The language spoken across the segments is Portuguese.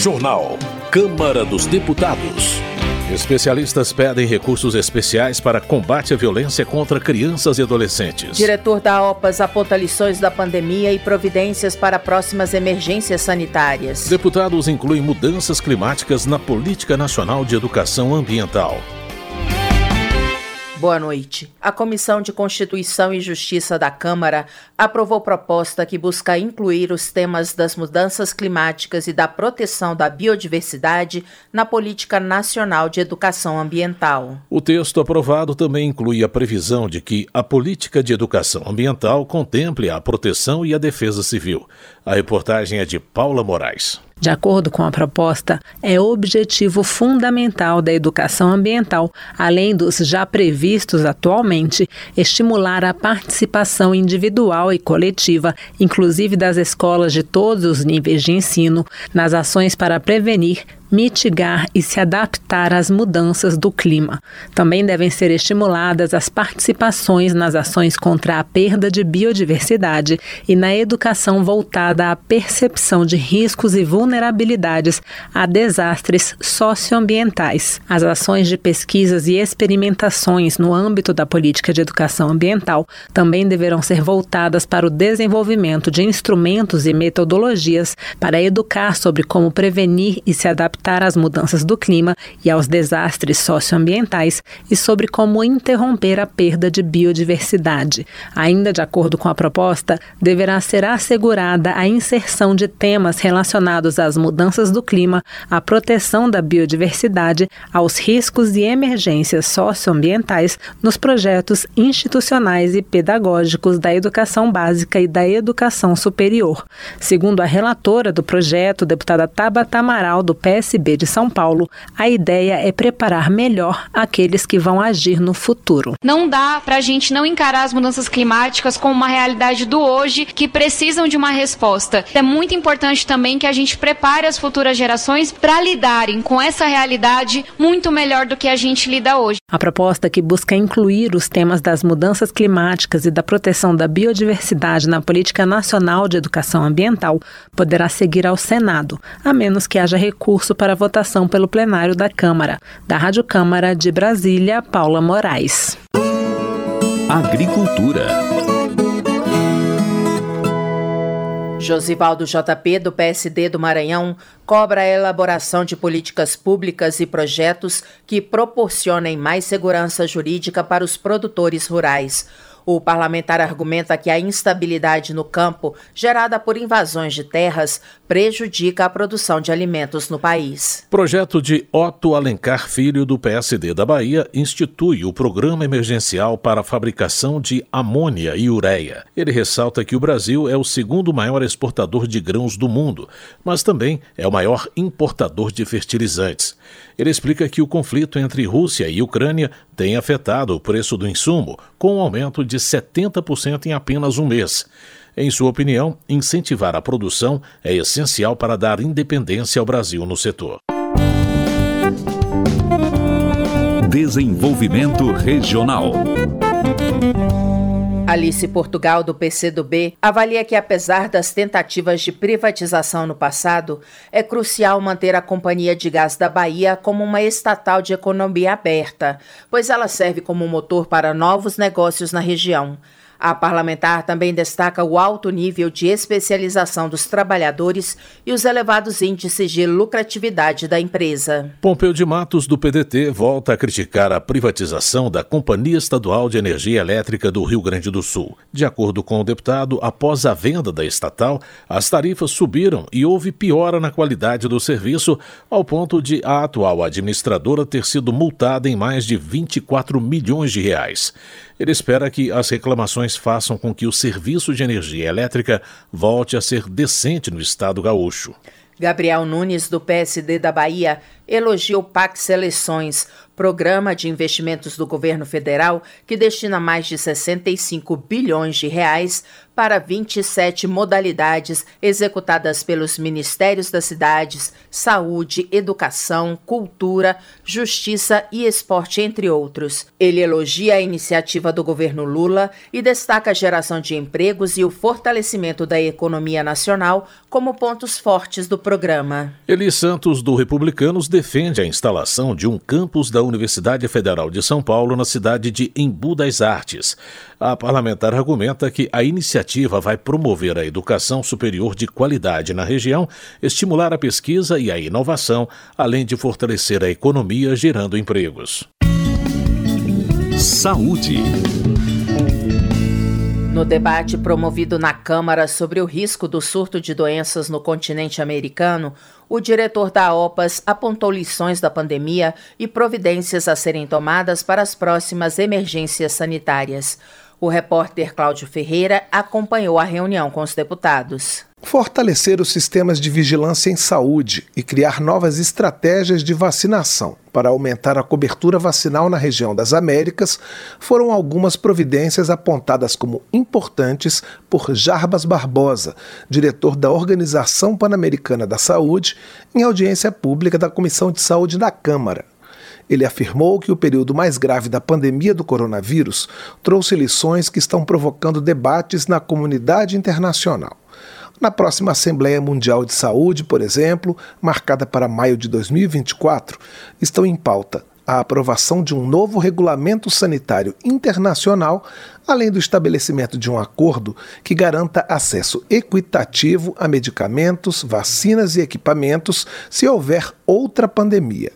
Jornal. Câmara dos Deputados. Especialistas pedem recursos especiais para combate à violência contra crianças e adolescentes. Diretor da OPAS aponta lições da pandemia e providências para próximas emergências sanitárias. Deputados incluem mudanças climáticas na Política Nacional de Educação Ambiental. Boa noite. A Comissão de Constituição e Justiça da Câmara aprovou proposta que busca incluir os temas das mudanças climáticas e da proteção da biodiversidade na Política Nacional de Educação Ambiental. O texto aprovado também inclui a previsão de que a política de educação ambiental contemple a proteção e a defesa civil. A reportagem é de Paula Moraes. De acordo com a proposta, é objetivo fundamental da educação ambiental, além dos já previstos atualmente, estimular a participação individual e coletiva, inclusive das escolas de todos os níveis de ensino, nas ações para prevenir, mitigar e se adaptar às mudanças do clima. Também devem ser estimuladas as participações nas ações contra a perda de biodiversidade e na educação voltada à percepção de riscos e vulnerabilidades a desastres socioambientais. As ações de pesquisas e experimentações no âmbito da política de educação ambiental também deverão ser voltadas para o desenvolvimento de instrumentos e metodologias para educar sobre como prevenir e se adaptar adaptar às mudanças do clima e aos desastres socioambientais e sobre como interromper a perda de biodiversidade. Ainda de acordo com a proposta, deverá ser assegurada a inserção de temas relacionados às mudanças do clima, à proteção da biodiversidade, aos riscos e emergências socioambientais nos projetos institucionais e pedagógicos da educação básica e da educação superior. Segundo a relatora do projeto, deputada Tabata Amaral, do PS PSB de São Paulo, a ideia é preparar melhor aqueles que vão agir no futuro. Não dá para a gente não encarar as mudanças climáticas como uma realidade do hoje que precisam de uma resposta. É muito importante também que a gente prepare as futuras gerações para lidarem com essa realidade muito melhor do que a gente lida hoje. A proposta que busca incluir os temas das mudanças climáticas e da proteção da biodiversidade na Política Nacional de Educação Ambiental poderá seguir ao Senado, a menos que haja recurso para votação pelo plenário da Câmara. Da Rádio Câmara de Brasília, Paula Moraes. Agricultura. Josivaldo JP, do PSD do Maranhão, cobra a elaboração de políticas públicas e projetos que proporcionem mais segurança jurídica para os produtores rurais. O parlamentar argumenta que a instabilidade no campo, gerada por invasões de terras, prejudica a produção de alimentos no país. Projeto de Otto Alencar Filho, do PSD da Bahia, institui o Programa Emergencial para a Fabricação de Amônia e Ureia. Ele ressalta que o Brasil é o segundo maior exportador de grãos do mundo, mas também é o maior importador de fertilizantes. Ele explica que o conflito entre Rússia e Ucrânia tem afetado o preço do insumo, com um aumento de 70% em apenas um mês. Em sua opinião, incentivar a produção é essencial para dar independência ao Brasil no setor. Desenvolvimento Regional. Alice Portugal, do PCdoB, avalia que, apesar das tentativas de privatização no passado, é crucial manter a Companhia de Gás da Bahia como uma estatal de economia aberta, pois ela serve como motor para novos negócios na região. A parlamentar também destaca o alto nível de especialização dos trabalhadores e os elevados índices de lucratividade da empresa. Pompeu de Matos, do PDT, volta a criticar a privatização da Companhia Estadual de Energia Elétrica do Rio Grande do Sul. De acordo com o deputado, após a venda da estatal, as tarifas subiram e houve piora na qualidade do serviço, ao ponto de a atual administradora ter sido multada em mais de 24 milhões de reais. Ele espera que as reclamações façam com que o serviço de energia elétrica volte a ser decente no estado gaúcho. Gabriel Nunes, do PSD da Bahia, elogia o PAC Seleções, programa de investimentos do governo federal que destina mais de 65 bilhões de reais para 27 modalidades executadas pelos Ministérios das Cidades, Saúde, Educação, Cultura, Justiça e Esporte, entre outros. Ele elogia a iniciativa do governo Lula e destaca a geração de empregos e o fortalecimento da economia nacional como pontos fortes do programa. Eli Santos, do Republicanos, defende a instalação de um campus da Universidade Federal de São Paulo na cidade de Embu das Artes. A parlamentar argumenta que a iniciativa vai promover a educação superior de qualidade na região, estimular a pesquisa e a inovação, além de fortalecer a economia gerando empregos. Saúde. No debate promovido na Câmara sobre o risco do surto de doenças no continente americano, o diretor da OPAS apontou lições da pandemia e providências a serem tomadas para as próximas emergências sanitárias. O repórter Cláudio Ferreira acompanhou a reunião com os deputados. Fortalecer os sistemas de vigilância em saúde e criar novas estratégias de vacinação para aumentar a cobertura vacinal na região das Américas foram algumas providências apontadas como importantes por Jarbas Barbosa, diretor da Organização Pan-Americana da Saúde, em audiência pública da Comissão de Saúde da Câmara. Ele afirmou que o período mais grave da pandemia do coronavírus trouxe lições que estão provocando debates na comunidade internacional. Na próxima Assembleia Mundial de Saúde, por exemplo, marcada para maio de 2024, estão em pauta a aprovação de um novo regulamento sanitário internacional, além do estabelecimento de um acordo que garanta acesso equitativo a medicamentos, vacinas e equipamentos se houver outra pandemia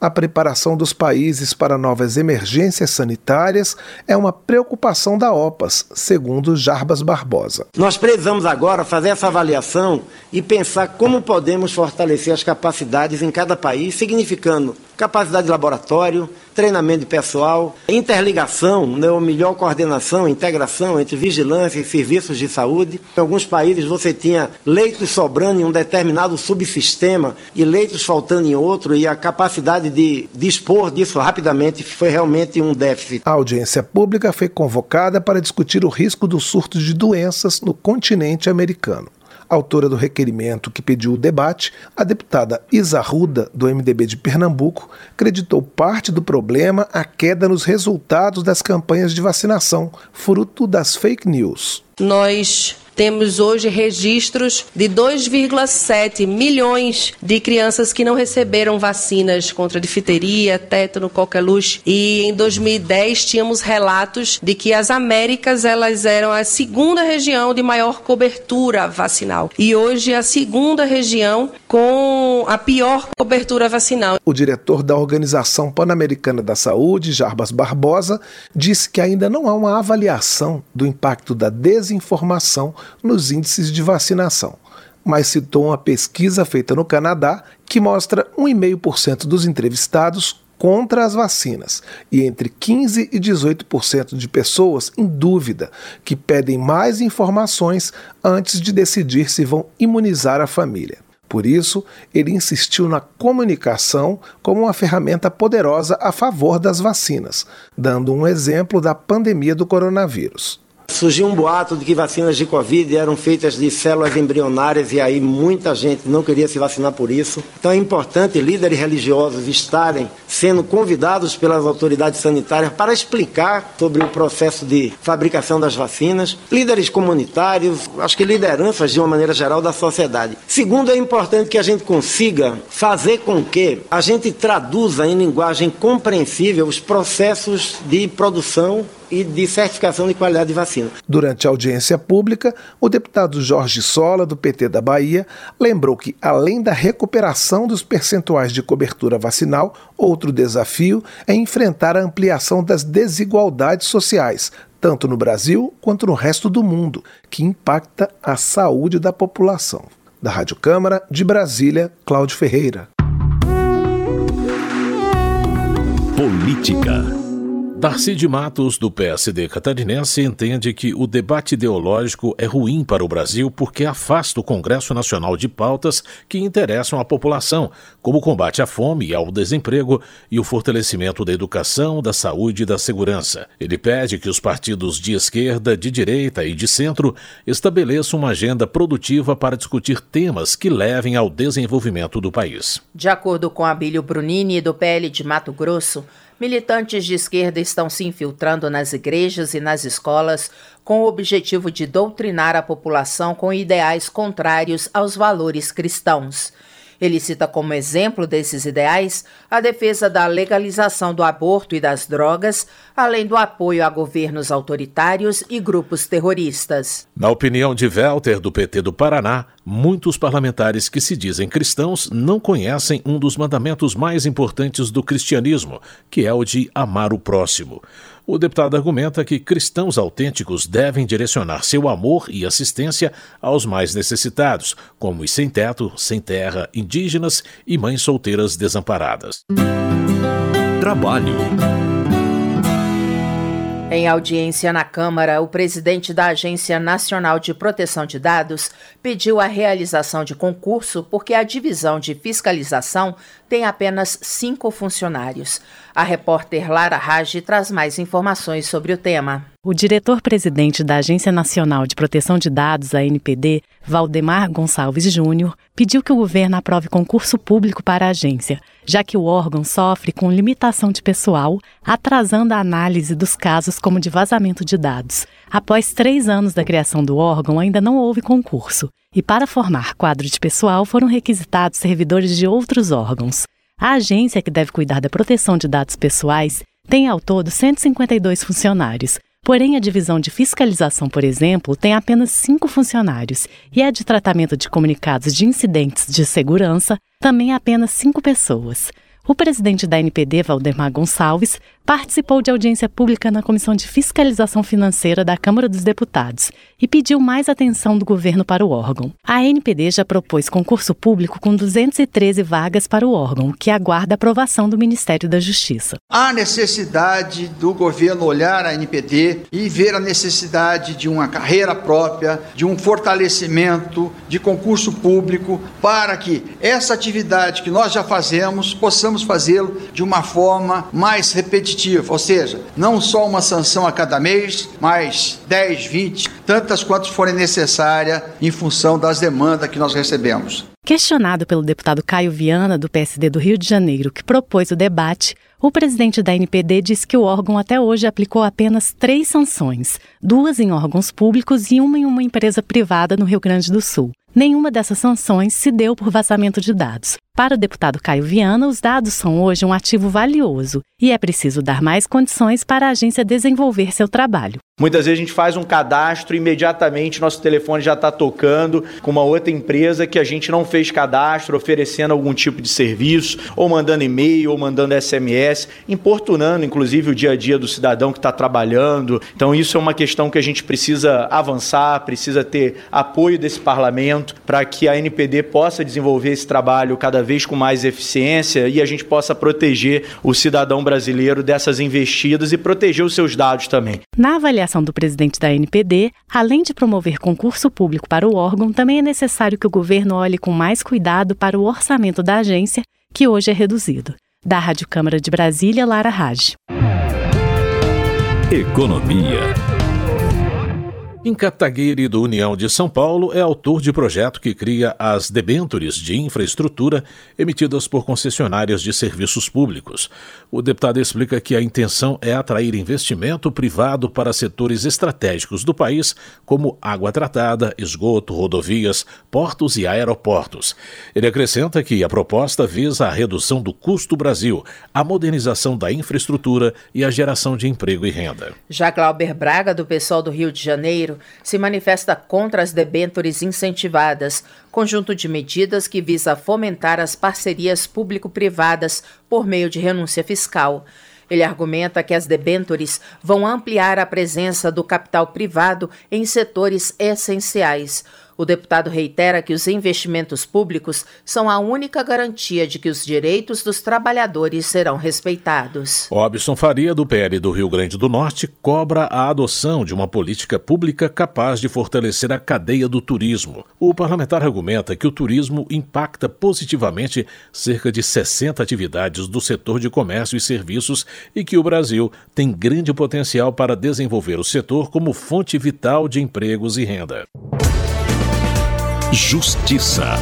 a preparação dos países para novas emergências sanitárias é uma preocupação da OPAS, segundo Jarbas Barbosa. Nós precisamos agora fazer essa avaliação e pensar como podemos fortalecer as capacidades em cada país, significando capacidade de laboratório, treinamento de pessoal, interligação, né, ou melhor coordenação, integração entre vigilância e serviços de saúde. Em alguns países você tinha leitos sobrando em um determinado subsistema e leitos faltando em outro, e a capacidade de dispor disso rapidamente foi realmente um déficit. A audiência pública foi convocada para discutir o risco do surto de doenças no continente americano autora do requerimento que pediu o debate, a deputada Isa Ruda, do MDB de Pernambuco, creditou parte do problema à queda nos resultados das campanhas de vacinação, fruto das fake news. Nós temos hoje registros de 2,7 milhões de crianças que não receberam vacinas contra difteria, tétano, coqueluche. E em 2010 tínhamos relatos de que as Américas elas eram a segunda região de maior cobertura vacinal. E hoje a segunda região com a pior cobertura vacinal. O diretor da Organização Pan-Americana da Saúde, Jarbas Barbosa, disse que ainda não há uma avaliação do impacto da desinformação nos índices de vacinação, mas citou uma pesquisa feita no Canadá que mostra 1,5% dos entrevistados contra as vacinas e entre 15 e 18% de pessoas em dúvida que pedem mais informações antes de decidir se vão imunizar a família. Por isso, ele insistiu na comunicação como uma ferramenta poderosa a favor das vacinas, dando um exemplo da pandemia do coronavírus. Surgiu um boato de que vacinas de Covid eram feitas de células embrionárias e aí muita gente não queria se vacinar por isso. Então é importante líderes religiosos estarem sendo convidados pelas autoridades sanitárias para explicar sobre o processo de fabricação das vacinas. Líderes comunitários, acho que lideranças de uma maneira geral da sociedade. Segundo, é importante que a gente consiga fazer com que a gente traduza em linguagem compreensível os processos de produção e de certificação de qualidade de vacina. Durante a audiência pública, o deputado Jorge Sola, do PT da Bahia, lembrou que, além da recuperação dos percentuais de cobertura vacinal, outro desafio é enfrentar a ampliação das desigualdades sociais, tanto no Brasil quanto no resto do mundo, que impacta a saúde da população. Da Rádio Câmara, de Brasília, Cláudio Ferreira. Política. Darcy de Matos, do PSD catarinense, entende que o debate ideológico é ruim para o Brasil porque afasta o Congresso Nacional de pautas que interessam à população, como o combate à fome e ao desemprego e o fortalecimento da educação, da saúde e da segurança. Ele pede que os partidos de esquerda, de direita e de centro estabeleçam uma agenda produtiva para discutir temas que levem ao desenvolvimento do país. De acordo com Abílio Brunini, do PL de Mato Grosso, Militantes de esquerda estão se infiltrando nas igrejas e nas escolas com o objetivo de doutrinar a população com ideais contrários aos valores cristãos. Ele cita como exemplo desses ideais a defesa da legalização do aborto e das drogas, além do apoio a governos autoritários e grupos terroristas. Na opinião de Welter, do PT do Paraná, muitos parlamentares que se dizem cristãos não conhecem um dos mandamentos mais importantes do cristianismo, que é o de amar o próximo. O deputado argumenta que cristãos autênticos devem direcionar seu amor e assistência aos mais necessitados, como os sem teto, sem terra, indígenas e mães solteiras desamparadas. Trabalho. Em audiência na Câmara, o presidente da Agência Nacional de Proteção de Dados pediu a realização de concurso porque a divisão de fiscalização tem apenas cinco funcionários. A repórter Lara Rage traz mais informações sobre o tema. O diretor-presidente da Agência Nacional de Proteção de Dados, a NPD, Valdemar Gonçalves Júnior, pediu que o governo aprove concurso público para a agência, já que o órgão sofre com limitação de pessoal, atrasando a análise dos casos como de vazamento de dados. Após três anos da criação do órgão, ainda não houve concurso, e para formar quadro de pessoal foram requisitados servidores de outros órgãos. A agência que deve cuidar da proteção de dados pessoais tem ao todo 152 funcionários. Porém, a divisão de fiscalização, por exemplo, tem apenas cinco funcionários e a de tratamento de comunicados de incidentes de segurança também apenas cinco pessoas. O presidente da NPD, Valdemar Gonçalves, participou de audiência pública na Comissão de Fiscalização Financeira da Câmara dos Deputados e pediu mais atenção do governo para o órgão. A NPD já propôs concurso público com 213 vagas para o órgão, que aguarda aprovação do Ministério da Justiça. Há necessidade do governo olhar a NPD e ver a necessidade de uma carreira própria, de um fortalecimento de concurso público para que essa atividade que nós já fazemos possamos fazê-lo de uma forma mais repetitiva, ou seja, não só uma sanção a cada mês, mas 10, 20, tantas quantas forem necessárias em função das demandas que nós recebemos. Questionado pelo deputado Caio Viana, do PSD do Rio de Janeiro, que propôs o debate, o presidente da NPD disse que o órgão até hoje aplicou apenas três sanções, duas em órgãos públicos e uma em uma empresa privada no Rio Grande do Sul. Nenhuma dessas sanções se deu por vazamento de dados. Para o deputado Caio Viana, os dados são hoje um ativo valioso e é preciso dar mais condições para a agência desenvolver seu trabalho. Muitas vezes a gente faz um cadastro e imediatamente nosso telefone já está tocando com uma outra empresa que a gente não fez cadastro, oferecendo algum tipo de serviço, ou mandando e-mail, ou mandando SMS, importunando inclusive o dia a dia do cidadão que está trabalhando. Então isso é uma questão que a gente precisa avançar, precisa ter apoio desse parlamento para que a NPD possa desenvolver esse trabalho cada vez com mais eficiência e a gente possa proteger o cidadão brasileiro dessas investidas e proteger os seus dados também. Na avaliação avaliação do presidente da NPD, além de promover concurso público para o órgão, também é necessário que o governo olhe com mais cuidado para o orçamento da agência, que hoje é reduzido. Da Rádio Câmara de Brasília, Lara Raj. Economia. Em Cataguiri, do União de São Paulo, é autor de projeto que cria as debêntures de infraestrutura emitidas por concessionárias de serviços públicos. O deputado explica que a intenção é atrair investimento privado para setores estratégicos do país, como água tratada, esgoto, rodovias, portos e aeroportos. Ele acrescenta que a proposta visa a redução do custo Brasil, a modernização da infraestrutura e a geração de emprego e renda. Já Glauber Braga, do pessoal do Rio de Janeiro, se manifesta contra as debêntures incentivadas, conjunto de medidas que visa fomentar as parcerias público-privadas por meio de renúncia fiscal. Ele argumenta que as debêntures vão ampliar a presença do capital privado em setores essenciais. O deputado reitera que os investimentos públicos são a única garantia de que os direitos dos trabalhadores serão respeitados. Robson Faria, do PL do Rio Grande do Norte, cobra a adoção de uma política pública capaz de fortalecer a cadeia do turismo. O parlamentar argumenta que o turismo impacta positivamente cerca de 60 atividades do setor de comércio e serviços e que o Brasil tem grande potencial para desenvolver o setor como fonte vital de empregos e renda. Justiça.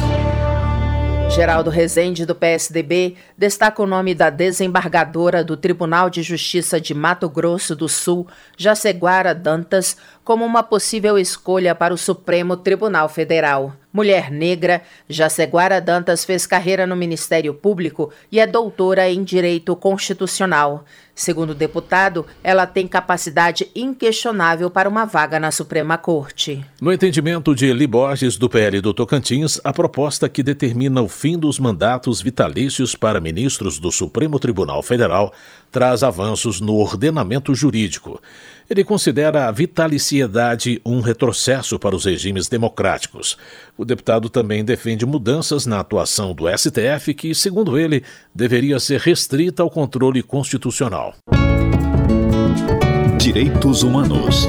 Geraldo Rezende, do PSDB, destaca o nome da desembargadora do Tribunal de Justiça de Mato Grosso do Sul, Jaceguara Dantas, como uma possível escolha para o Supremo Tribunal Federal. Mulher negra, Jaceguara Dantas fez carreira no Ministério Público e é doutora em Direito Constitucional. Segundo o deputado, ela tem capacidade inquestionável para uma vaga na Suprema Corte. No entendimento de Eli Borges, do PL do Tocantins, a proposta que determina o fim dos mandatos vitalícios para ministros do Supremo Tribunal Federal traz avanços no ordenamento jurídico. Ele considera a vitaliciedade um retrocesso para os regimes democráticos. O deputado também defende mudanças na atuação do STF, que, segundo ele, deveria ser restrita ao controle constitucional. Direitos Humanos.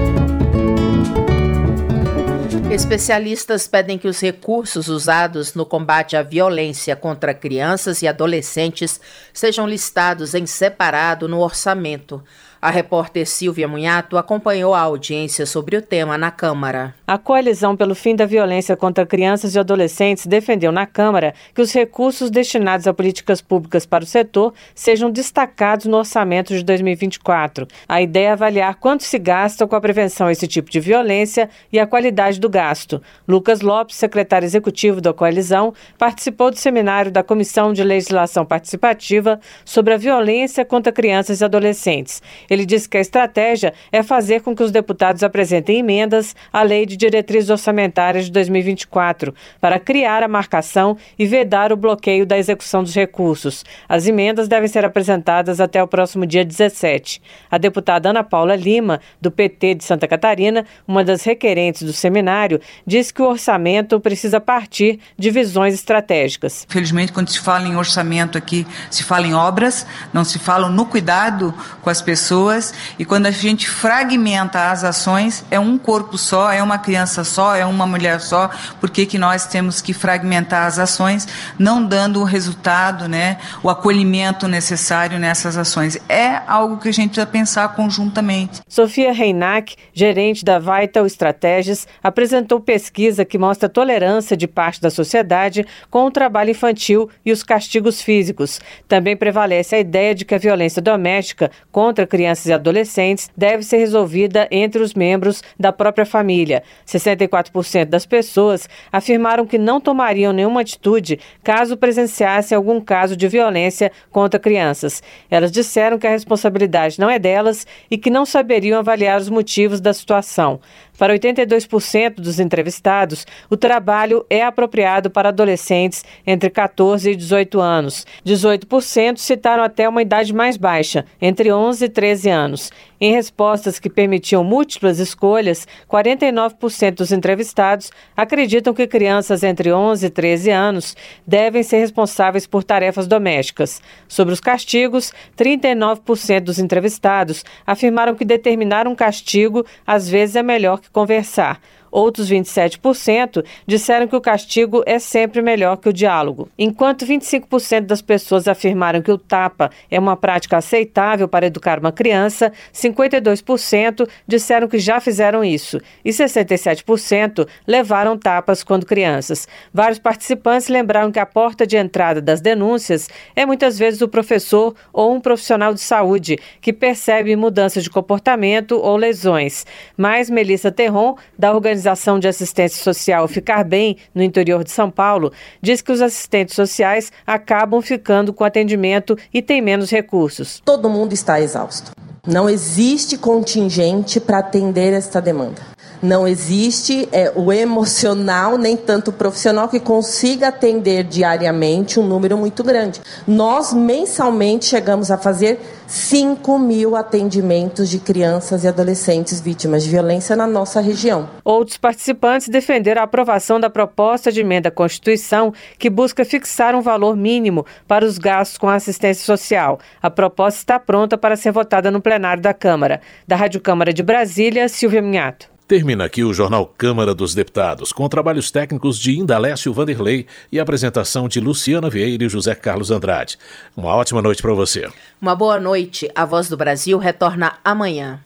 Especialistas pedem que os recursos usados no combate à violência contra crianças e adolescentes sejam listados em separado no orçamento. A repórter Silvia Munhato acompanhou a audiência sobre o tema na Câmara. A Coalizão pelo Fim da Violência contra Crianças e Adolescentes defendeu na Câmara que os recursos destinados a políticas públicas para o setor sejam destacados no orçamento de 2024. A ideia é avaliar quanto se gasta com a prevenção a esse tipo de violência e a qualidade do gasto. Lucas Lopes, secretário executivo da Coalizão, participou do seminário da Comissão de Legislação Participativa sobre a violência contra crianças e adolescentes. Ele disse que a estratégia é fazer com que os deputados apresentem emendas à Lei de Diretrizes Orçamentárias de 2024 para criar a marcação e vedar o bloqueio da execução dos recursos. As emendas devem ser apresentadas até o próximo dia 17. A deputada Ana Paula Lima, do PT de Santa Catarina, uma das requerentes do seminário, disse que o orçamento precisa partir de visões estratégicas. Felizmente, quando se fala em orçamento aqui, se fala em obras, não se fala no cuidado com as pessoas pessoas e quando a gente fragmenta as ações, é um corpo só, é uma criança só, é uma mulher só, por que, que nós temos que fragmentar as ações, não dando o resultado, né, o acolhimento necessário nessas ações? É algo que a gente precisa pensar conjuntamente. Sofia Reinac, gerente da Vital Estratégias, apresentou pesquisa que mostra tolerância de parte da sociedade com o trabalho infantil e os castigos físicos. Também prevalece a ideia de que a violência doméstica contra crianças crianças e adolescentes deve ser resolvida entre os membros da própria família. 64% das pessoas afirmaram que não tomariam nenhuma atitude caso presenciassem algum caso de violência contra crianças. Elas disseram que a responsabilidade não é delas e que não saberiam avaliar os motivos da situação. Para 82% dos entrevistados, o trabalho é apropriado para adolescentes entre 14 e 18 anos. 18% citaram até uma idade mais baixa, entre 11 e 13 anos. Em respostas que permitiam múltiplas escolhas, 49% dos entrevistados acreditam que crianças entre 11 e 13 anos devem ser responsáveis por tarefas domésticas. Sobre os castigos, 39% dos entrevistados afirmaram que determinar um castigo às vezes é melhor que conversar. Outros 27% disseram que o castigo é sempre melhor que o diálogo. Enquanto 25% das pessoas afirmaram que o tapa é uma prática aceitável para educar uma criança, 52% disseram que já fizeram isso e 67% levaram tapas quando crianças. Vários participantes lembraram que a porta de entrada das denúncias é muitas vezes o professor ou um profissional de saúde que percebe mudanças de comportamento ou lesões. Mas Melissa Terron, da organização Organização de Assistência Social Ficar Bem, no interior de São Paulo, diz que os assistentes sociais acabam ficando com atendimento e têm menos recursos. Todo mundo está exausto. Não existe contingente para atender esta demanda. Não existe é, o emocional, nem tanto o profissional que consiga atender diariamente um número muito grande. Nós, mensalmente, chegamos a fazer 5 mil atendimentos de crianças e adolescentes vítimas de violência na nossa região. Outros participantes defenderam a aprovação da proposta de emenda à Constituição que busca fixar um valor mínimo para os gastos com assistência social. A proposta está pronta para ser votada no plenário da Câmara. Da Rádio Câmara de Brasília, Silvia Minhato. Termina aqui o Jornal Câmara dos Deputados, com trabalhos técnicos de Indalécio Vanderlei e apresentação de Luciana Vieira e José Carlos Andrade. Uma ótima noite para você. Uma boa noite. A Voz do Brasil retorna amanhã.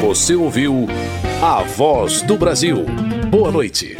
Você ouviu A Voz do Brasil. Boa noite.